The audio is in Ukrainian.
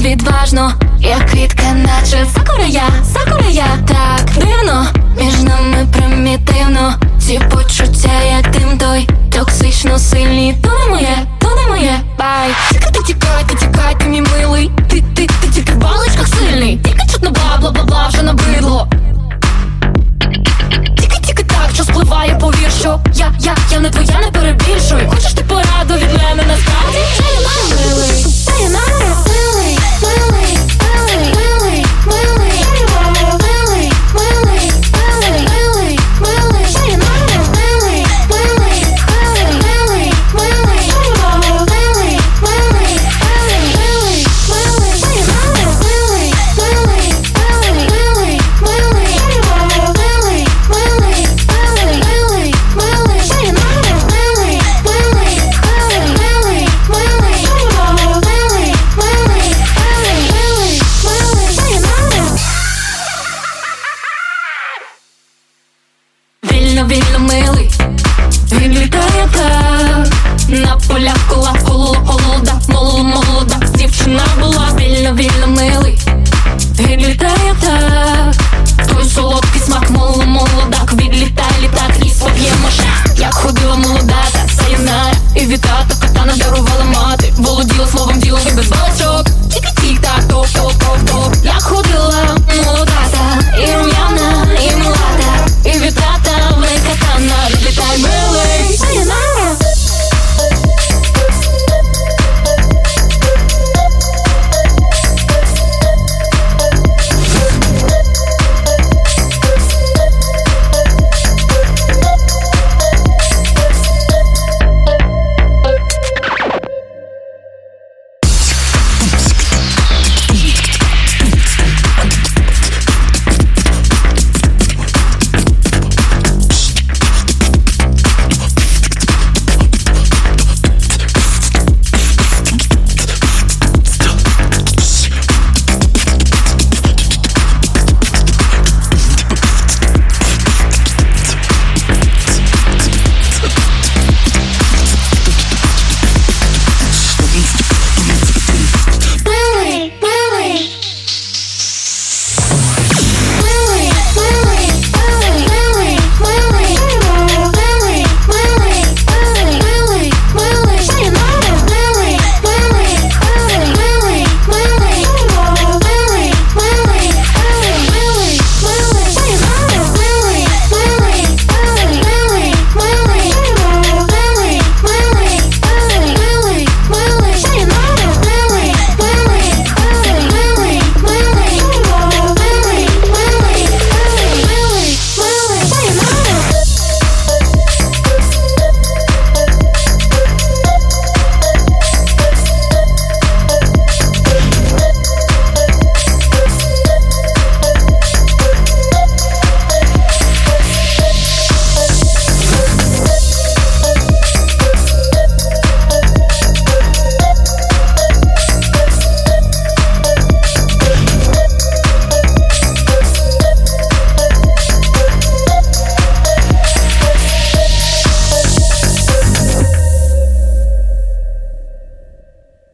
відважно, як квітка, наче сакура я, сакура я так дивно, між нами примітивно, ці почуття, як тим той, токсично сильні, то не моє, то не моє, бай, тіка ти тіка. Вона була вільно, вільно милий.